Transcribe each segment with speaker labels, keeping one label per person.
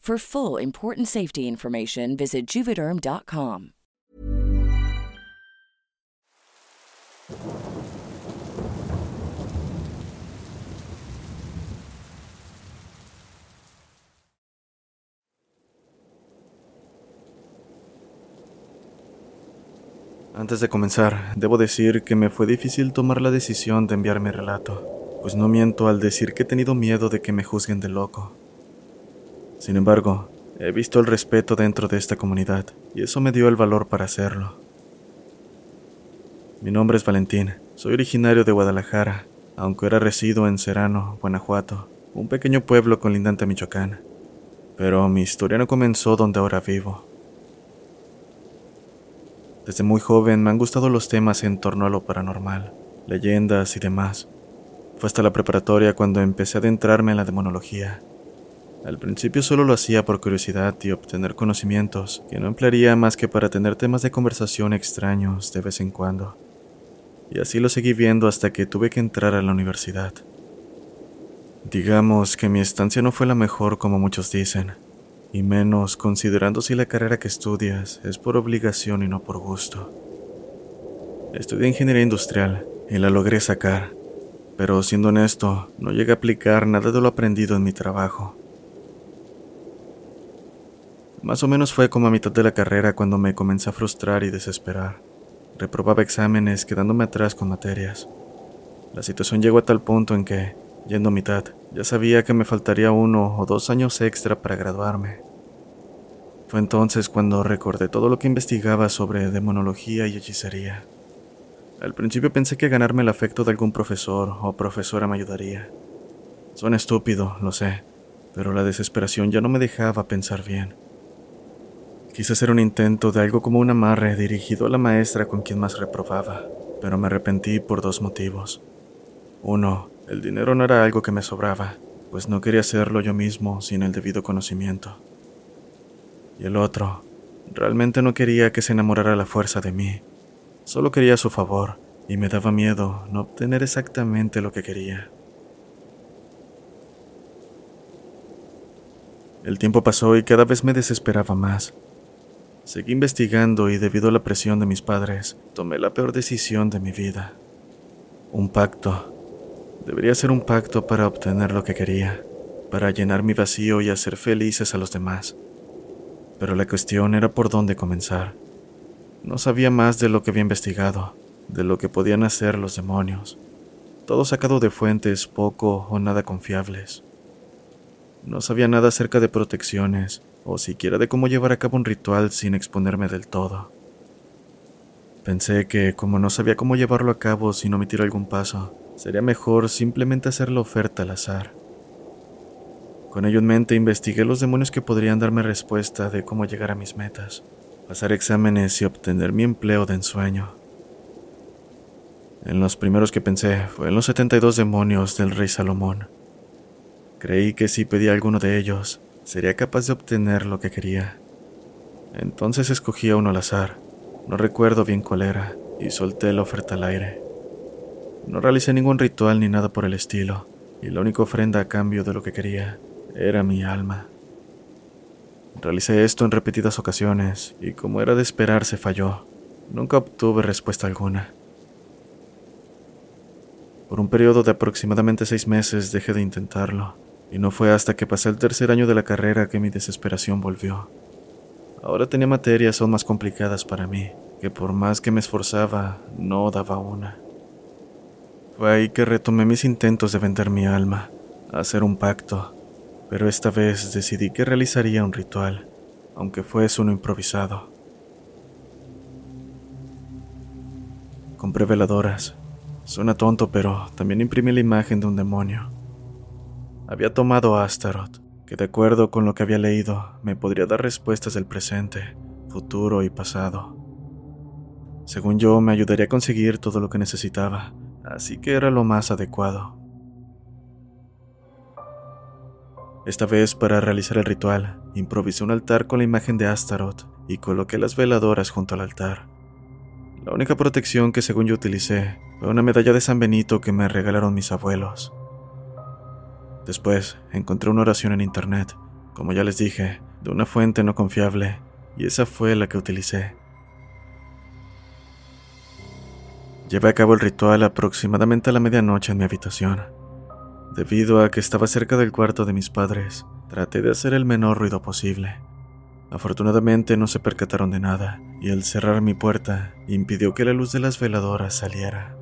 Speaker 1: For full important safety information, visit juvederm.com.
Speaker 2: Antes de comenzar, debo decir que me fue difícil tomar la decisión de enviar mi relato, pues no miento al decir que he tenido miedo de que me juzguen de loco. Sin embargo, he visto el respeto dentro de esta comunidad y eso me dio el valor para hacerlo. Mi nombre es Valentín, soy originario de Guadalajara, aunque ahora resido en Serrano, Guanajuato, un pequeño pueblo colindante a Michoacán. Pero mi historia no comenzó donde ahora vivo. Desde muy joven me han gustado los temas en torno a lo paranormal, leyendas y demás. Fue hasta la preparatoria cuando empecé a adentrarme en la demonología. Al principio solo lo hacía por curiosidad y obtener conocimientos, que no emplearía más que para tener temas de conversación extraños de vez en cuando. Y así lo seguí viendo hasta que tuve que entrar a la universidad. Digamos que mi estancia no fue la mejor como muchos dicen, y menos considerando si la carrera que estudias es por obligación y no por gusto. Estudié ingeniería industrial y la logré sacar, pero siendo honesto, no llegué a aplicar nada de lo aprendido en mi trabajo. Más o menos fue como a mitad de la carrera cuando me comencé a frustrar y desesperar. Reprobaba exámenes quedándome atrás con materias. La situación llegó a tal punto en que, yendo a mitad, ya sabía que me faltaría uno o dos años extra para graduarme. Fue entonces cuando recordé todo lo que investigaba sobre demonología y hechicería. Al principio pensé que ganarme el afecto de algún profesor o profesora me ayudaría. Suena estúpido, lo sé, pero la desesperación ya no me dejaba pensar bien. Quise hacer un intento de algo como un amarre dirigido a la maestra con quien más reprobaba, pero me arrepentí por dos motivos. Uno, el dinero no era algo que me sobraba, pues no quería hacerlo yo mismo sin el debido conocimiento. Y el otro, realmente no quería que se enamorara la fuerza de mí, solo quería su favor, y me daba miedo no obtener exactamente lo que quería. El tiempo pasó y cada vez me desesperaba más. Seguí investigando y debido a la presión de mis padres, tomé la peor decisión de mi vida. Un pacto. Debería ser un pacto para obtener lo que quería, para llenar mi vacío y hacer felices a los demás. Pero la cuestión era por dónde comenzar. No sabía más de lo que había investigado, de lo que podían hacer los demonios, todo sacado de fuentes poco o nada confiables. No sabía nada acerca de protecciones, o siquiera de cómo llevar a cabo un ritual sin exponerme del todo. Pensé que, como no sabía cómo llevarlo a cabo sin omitir algún paso, sería mejor simplemente hacer la oferta al azar. Con ello en mente investigué los demonios que podrían darme respuesta de cómo llegar a mis metas, pasar exámenes y obtener mi empleo de ensueño. En los primeros que pensé fue en los 72 demonios del rey Salomón. Creí que si pedía alguno de ellos, sería capaz de obtener lo que quería. Entonces escogí a uno al azar, no recuerdo bien cuál era, y solté la oferta al aire. No realicé ningún ritual ni nada por el estilo, y la única ofrenda a cambio de lo que quería era mi alma. Realicé esto en repetidas ocasiones, y como era de esperar, se falló. Nunca obtuve respuesta alguna. Por un periodo de aproximadamente seis meses dejé de intentarlo, y no fue hasta que pasé el tercer año de la carrera que mi desesperación volvió. Ahora tenía materias aún más complicadas para mí, que por más que me esforzaba, no daba una. Fue ahí que retomé mis intentos de vender mi alma, hacer un pacto, pero esta vez decidí que realizaría un ritual, aunque fuese uno improvisado. Compré veladoras. Suena tonto, pero también imprimí la imagen de un demonio. Había tomado a Astaroth, que de acuerdo con lo que había leído, me podría dar respuestas del presente, futuro y pasado. Según yo, me ayudaría a conseguir todo lo que necesitaba, así que era lo más adecuado. Esta vez, para realizar el ritual, improvisé un altar con la imagen de Astaroth y coloqué las veladoras junto al altar. La única protección que según yo utilicé fue una medalla de San Benito que me regalaron mis abuelos. Después encontré una oración en internet, como ya les dije, de una fuente no confiable, y esa fue la que utilicé. Llevé a cabo el ritual aproximadamente a la medianoche en mi habitación. Debido a que estaba cerca del cuarto de mis padres, traté de hacer el menor ruido posible. Afortunadamente no se percataron de nada, y al cerrar mi puerta impidió que la luz de las veladoras saliera.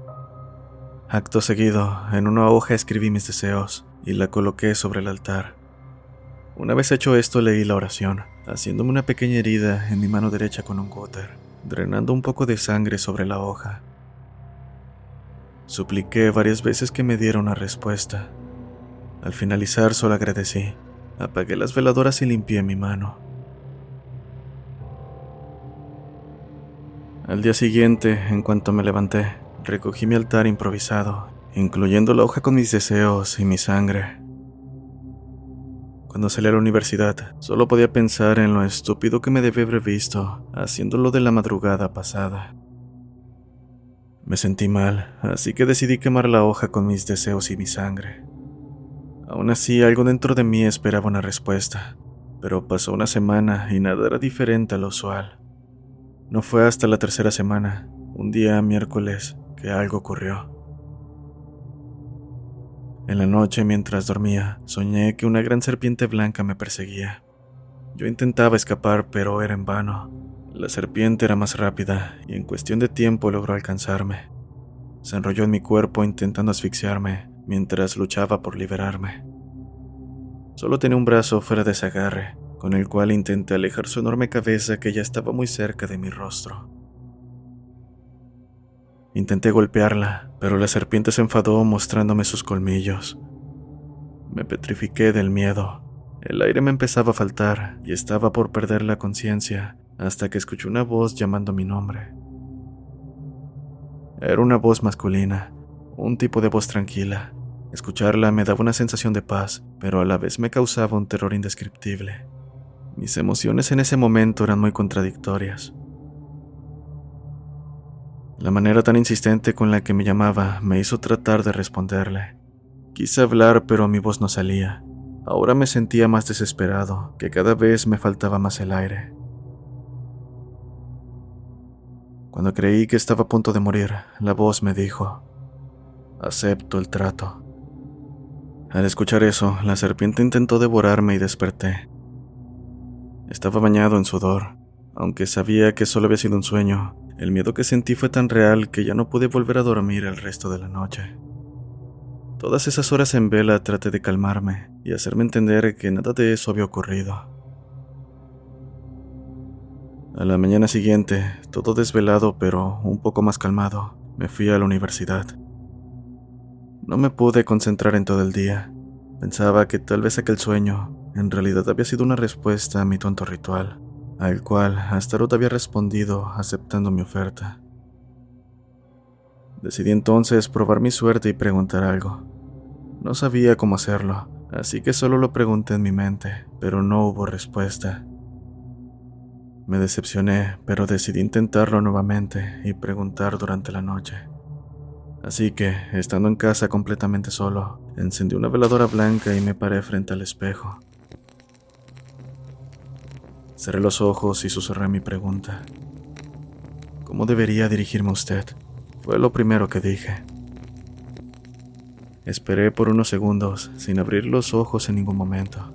Speaker 2: Acto seguido, en una hoja escribí mis deseos y la coloqué sobre el altar. Una vez hecho esto leí la oración, haciéndome una pequeña herida en mi mano derecha con un cúter, drenando un poco de sangre sobre la hoja. Supliqué varias veces que me diera una respuesta. Al finalizar solo agradecí, apagué las veladoras y limpié mi mano. Al día siguiente, en cuanto me levanté, recogí mi altar improvisado, incluyendo la hoja con mis deseos y mi sangre. Cuando salí a la universidad, solo podía pensar en lo estúpido que me debí haber visto haciéndolo de la madrugada pasada. Me sentí mal, así que decidí quemar la hoja con mis deseos y mi sangre. Aún así, algo dentro de mí esperaba una respuesta, pero pasó una semana y nada era diferente a lo usual. No fue hasta la tercera semana, un día miércoles, que algo ocurrió. En la noche, mientras dormía, soñé que una gran serpiente blanca me perseguía. Yo intentaba escapar, pero era en vano. La serpiente era más rápida y en cuestión de tiempo logró alcanzarme. Se enrolló en mi cuerpo intentando asfixiarme mientras luchaba por liberarme. Solo tenía un brazo fuera de ese agarre, con el cual intenté alejar su enorme cabeza que ya estaba muy cerca de mi rostro. Intenté golpearla, pero la serpiente se enfadó mostrándome sus colmillos. Me petrifiqué del miedo. El aire me empezaba a faltar y estaba por perder la conciencia hasta que escuché una voz llamando mi nombre. Era una voz masculina, un tipo de voz tranquila. Escucharla me daba una sensación de paz, pero a la vez me causaba un terror indescriptible. Mis emociones en ese momento eran muy contradictorias. La manera tan insistente con la que me llamaba me hizo tratar de responderle. Quise hablar, pero mi voz no salía. Ahora me sentía más desesperado, que cada vez me faltaba más el aire. Cuando creí que estaba a punto de morir, la voz me dijo, acepto el trato. Al escuchar eso, la serpiente intentó devorarme y desperté. Estaba bañado en sudor, Aunque sabía que solo había sido un sueño, el miedo que sentí fue tan real que ya no pude volver a dormir el resto de la noche. Todas esas horas en vela traté de calmarme y hacerme entender que nada de eso había ocurrido. A la mañana siguiente, todo desvelado pero un poco más calmado, me fui a la universidad. No me pude concentrar en todo el día. Pensaba que tal vez aquel sueño en realidad había sido una respuesta a mi tonto ritual, al cual Astaroth había respondido aceptando mi oferta. Decidí entonces probar mi suerte y preguntar algo. No sabía cómo hacerlo, así que solo lo pregunté en mi mente, pero no hubo respuesta. Me decepcioné, pero decidí intentarlo nuevamente y preguntar durante la noche. Así que, estando en casa completamente solo, encendí una veladora blanca y me paré frente al espejo. Cerré los ojos y susurré mi pregunta. ¿Cómo debería dirigirme a usted? Fue lo primero que dije. Esperé por unos segundos, sin abrir los ojos en ningún momento.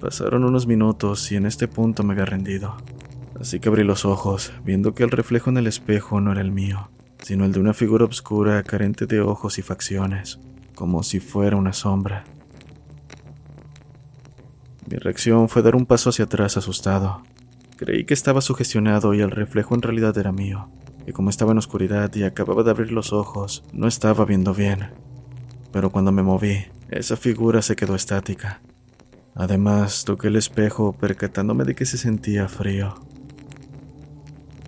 Speaker 2: Pasaron unos minutos y en este punto me había rendido. Así que abrí los ojos, viendo que el reflejo en el espejo no era el mío, sino el de una figura oscura carente de ojos y facciones, como si fuera una sombra. Mi reacción fue dar un paso hacia atrás asustado. Creí que estaba sugestionado y el reflejo en realidad era mío, y como estaba en oscuridad y acababa de abrir los ojos, no estaba viendo bien. Pero cuando me moví, esa figura se quedó estática. Además, toqué el espejo percatándome de que se sentía frío.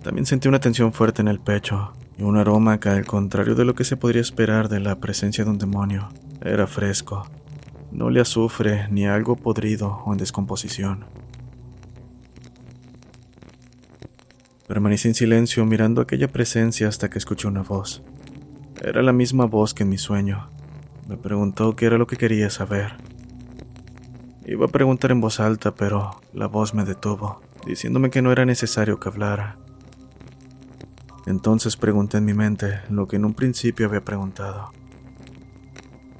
Speaker 2: También sentí una tensión fuerte en el pecho y un aroma que, al contrario de lo que se podría esperar de la presencia de un demonio, era fresco. No le azufre ni algo podrido o en descomposición. Permanecí en silencio mirando aquella presencia hasta que escuché una voz. Era la misma voz que en mi sueño. Me preguntó qué era lo que quería saber. Iba a preguntar en voz alta, pero la voz me detuvo, diciéndome que no era necesario que hablara. Entonces pregunté en mi mente lo que en un principio había preguntado.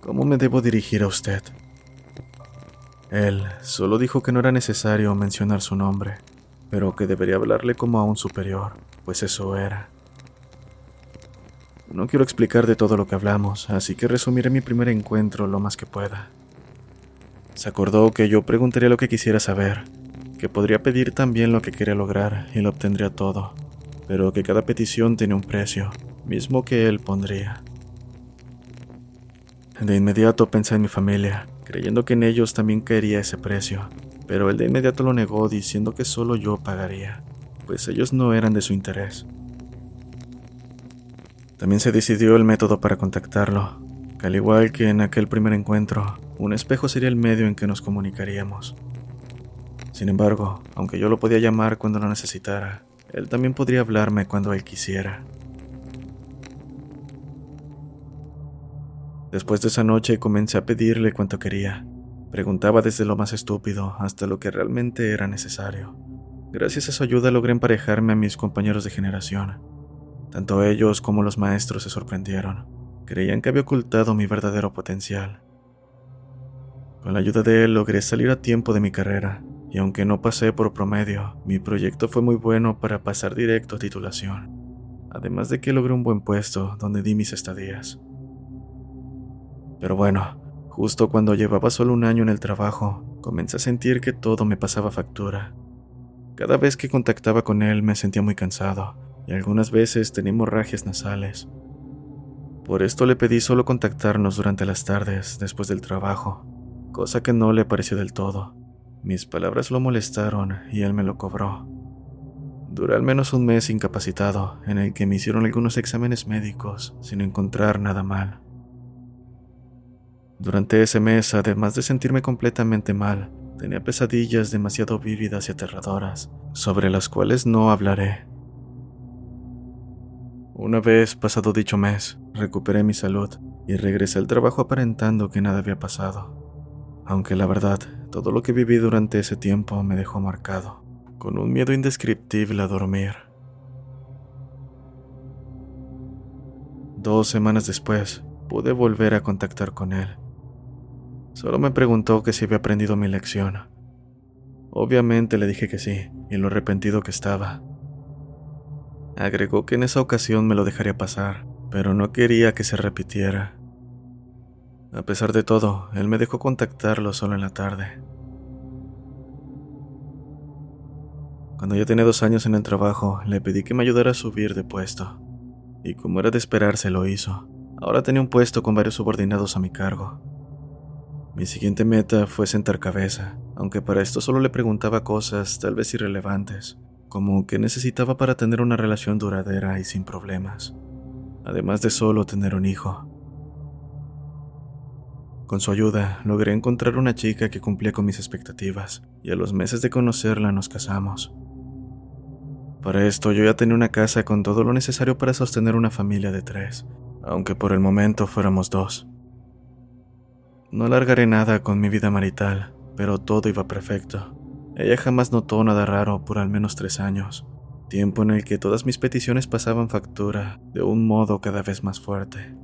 Speaker 2: ¿Cómo me debo dirigir a usted? Él solo dijo que no era necesario mencionar su nombre, pero que debería hablarle como a un superior, pues eso era. No quiero explicar de todo lo que hablamos, así que resumiré mi primer encuentro lo más que pueda. Se acordó que yo preguntaría lo que quisiera saber, que podría pedir también lo que quería lograr y lo obtendría todo pero que cada petición tiene un precio, mismo que él pondría. De inmediato pensé en mi familia, creyendo que en ellos también caería ese precio, pero él de inmediato lo negó diciendo que solo yo pagaría, pues ellos no eran de su interés. También se decidió el método para contactarlo, que al igual que en aquel primer encuentro, un espejo sería el medio en que nos comunicaríamos. Sin embargo, aunque yo lo podía llamar cuando lo necesitara, él también podría hablarme cuando él quisiera. Después de esa noche comencé a pedirle cuanto quería. Preguntaba desde lo más estúpido hasta lo que realmente era necesario. Gracias a su ayuda logré emparejarme a mis compañeros de generación. Tanto ellos como los maestros se sorprendieron. Creían que había ocultado mi verdadero potencial. Con la ayuda de él logré salir a tiempo de mi carrera y aunque no pasé por promedio, mi proyecto fue muy bueno para pasar directo a titulación, además de que logré un buen puesto donde di mis estadías. Pero bueno, justo cuando llevaba solo un año en el trabajo, comencé a sentir que todo me pasaba factura. Cada vez que contactaba con él me sentía muy cansado y algunas veces tenía hemorragias nasales. Por esto le pedí solo contactarnos durante las tardes después del trabajo, cosa que no le pareció del todo. Mis palabras lo molestaron y él me lo cobró. Duré al menos un mes incapacitado, en el que me hicieron algunos exámenes médicos sin encontrar nada mal. Durante ese mes, además de sentirme completamente mal, tenía pesadillas demasiado vívidas y aterradoras, sobre las cuales no hablaré. Una vez pasado dicho mes, recuperé mi salud y regresé al trabajo aparentando que nada había pasado aunque la verdad, todo lo que viví durante ese tiempo me dejó marcado, con un miedo indescriptible a dormir. Dos semanas después, pude volver a contactar con él. Solo me preguntó que si había aprendido mi lección. Obviamente le dije que sí, y lo arrepentido que estaba. Agregó que en esa ocasión me lo dejaría pasar, pero no quería que se repitiera. A pesar de todo, él me dejó contactarlo solo en la tarde. Cuando ya tenía dos años en el trabajo, le pedí que me ayudara a subir de puesto. Y como era de esperarse, lo hizo. Ahora tenía un puesto con varios subordinados a mi cargo. Mi siguiente meta fue sentar cabeza, aunque para esto solo le preguntaba cosas tal vez irrelevantes, como que necesitaba para tener una relación duradera y sin problemas, además de solo tener un hijo. Con su ayuda, logré encontrar una chica que cumplía con mis expectativas, y a los meses de conocerla nos casamos. Para esto yo ya tenía una casa con todo lo necesario para sostener una familia de tres, aunque por el momento fuéramos dos. No alargaré nada con mi vida marital, pero todo iba perfecto. Ella jamás notó nada raro por al menos tres años, tiempo en el que todas mis peticiones pasaban factura de un modo cada vez más fuerte.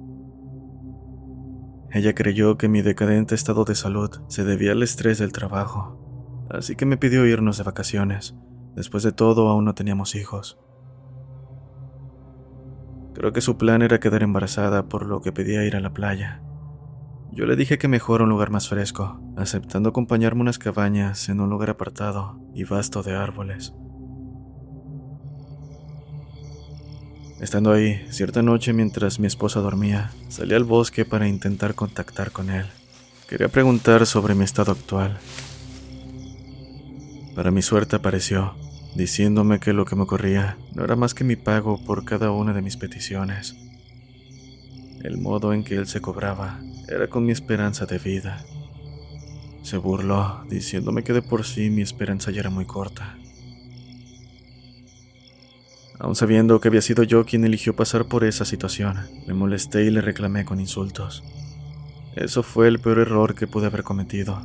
Speaker 2: Ella creyó que mi decadente estado de salud se debía al estrés del trabajo, así que me pidió irnos de vacaciones, Después de todo, aún no teníamos hijos. Creo que su plan era quedar embarazada, por lo que pedía ir a la playa. Yo le dije que mejor un lugar más fresco, aceptando acompañarme unas cabañas en un lugar apartado y vasto de árboles. Estando ahí, cierta noche mientras mi esposa dormía, salí al bosque para intentar contactar con él. Quería preguntar sobre mi estado actual. Para mi suerte apareció, diciéndome que lo que me ocurría no era más que mi pago por cada una de mis peticiones. El modo en que él se cobraba era con mi esperanza de vida. Se burló, diciéndome que de por sí mi esperanza ya era muy corta. Aun sabiendo que había sido yo quien eligió pasar por esa situación, me molesté y le reclamé con insultos. Eso fue el peor error que pude haber cometido,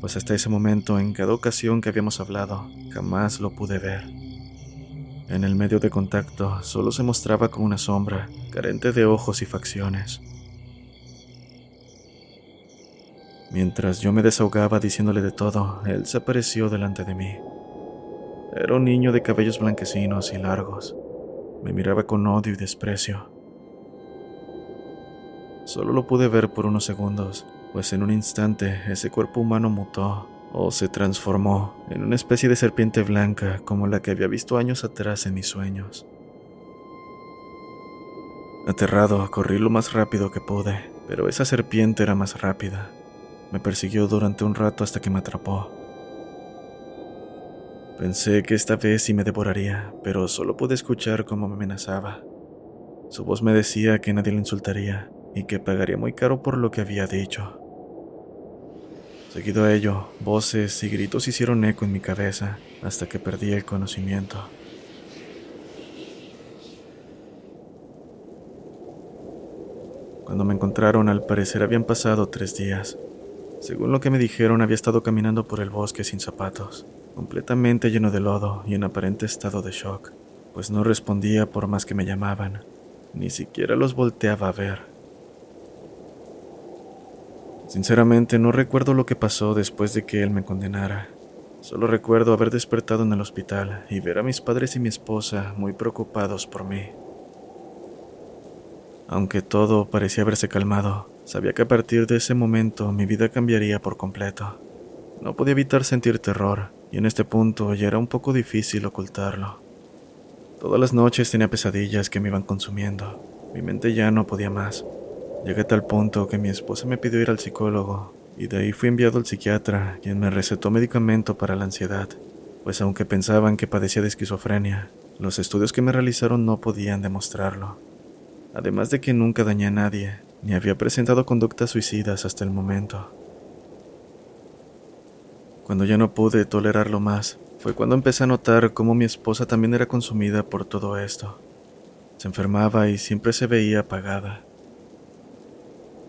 Speaker 2: pues hasta ese momento, en cada ocasión que habíamos hablado, jamás lo pude ver. En el medio de contacto solo se mostraba como una sombra, carente de ojos y facciones. Mientras yo me desahogaba diciéndole de todo, él se apareció delante de mí. Era un niño de cabellos blanquecinos y largos. Me miraba con odio y desprecio. Solo lo pude ver por unos segundos, pues en un instante ese cuerpo humano mutó o se transformó en una especie de serpiente blanca como la que había visto años atrás en mis sueños. Aterrado, corrí lo más rápido que pude, pero esa serpiente era más rápida. Me persiguió durante un rato hasta que me atrapó. Pensé que esta vez sí me devoraría, pero solo pude escuchar cómo me amenazaba. Su voz me decía que nadie lo insultaría y que pagaría muy caro por lo que había dicho. Seguido a ello, voces y gritos hicieron eco en mi cabeza hasta que perdí el conocimiento. Cuando me encontraron, al parecer habían pasado tres días. Según lo que me dijeron, había estado caminando por el bosque sin zapatos, completamente lleno de lodo y en aparente estado de shock, pues no respondía por más que me llamaban, ni siquiera los volteaba a ver. Sinceramente no recuerdo lo que pasó después de que él me condenara. Solo recuerdo haber despertado en el hospital y ver a mis padres y mi esposa muy preocupados por mí. Aunque todo parecía haberse calmado, sabía que a partir de ese momento mi vida cambiaría por completo. No podía evitar sentir terror, y en este punto ya era un poco difícil ocultarlo. Todas las noches tenía pesadillas que me iban consumiendo. Mi mente ya no podía más. Llegué a tal punto que mi esposa me pidió ir al psicólogo y de ahí fui enviado al psiquiatra, quien me recetó medicamento para la ansiedad, pues aunque pensaban que padecía de esquizofrenia, los estudios que me realizaron no podían demostrarlo. Además de que nunca dañé a nadie, ni había presentado conductas suicidas hasta el momento. Cuando ya no pude tolerarlo más, fue cuando empecé a notar cómo mi esposa también era consumida por todo esto. Se enfermaba y siempre se veía apagada.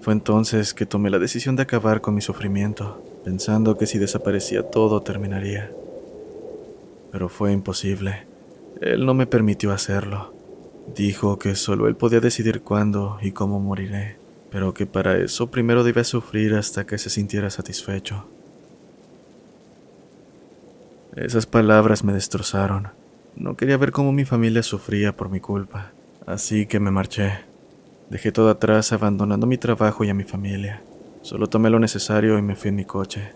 Speaker 2: Fue entonces que tomé la decisión de acabar con mi sufrimiento, pensando que si desaparecía todo terminaría. Pero fue imposible. Él no me permitió hacerlo. Dijo que solo él podía decidir cuándo y cómo moriré, pero que para eso primero debía sufrir hasta que se sintiera satisfecho. Esas palabras me destrozaron. No quería ver cómo mi familia sufría por mi culpa, así que me marché. Dejé todo atrás abandonando mi trabajo y a mi familia. Solo tomé lo necesario y me fui en mi coche.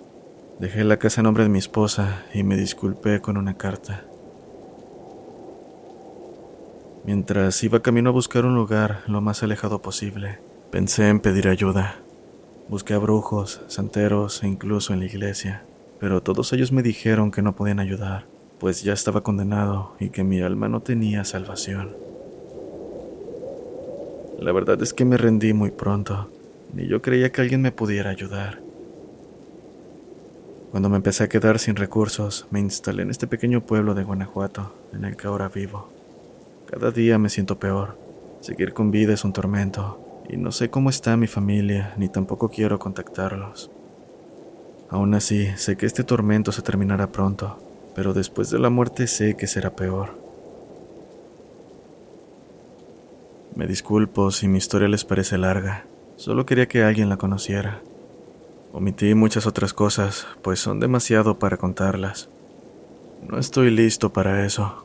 Speaker 2: Dejé la casa a nombre de mi esposa y me disculpé con una carta. Mientras iba camino a buscar un lugar lo más alejado posible, pensé en pedir ayuda. Busqué a brujos, santeros e incluso en la iglesia, pero todos ellos me dijeron que no podían ayudar, pues ya estaba condenado y que mi alma no tenía salvación. La verdad es que me rendí muy pronto, ni yo creía que alguien me pudiera ayudar. Cuando me empecé a quedar sin recursos, me instalé en este pequeño pueblo de Guanajuato, en el que ahora vivo. Cada día me siento peor. Seguir con vida es un tormento, y no sé cómo está mi familia, ni tampoco quiero contactarlos. Aún así, sé que este tormento se terminará pronto, pero después de la muerte sé que será peor. Me disculpo si mi historia les parece larga, solo quería que alguien la conociera. Omití muchas otras cosas, pues son demasiado para contarlas. No estoy listo para eso.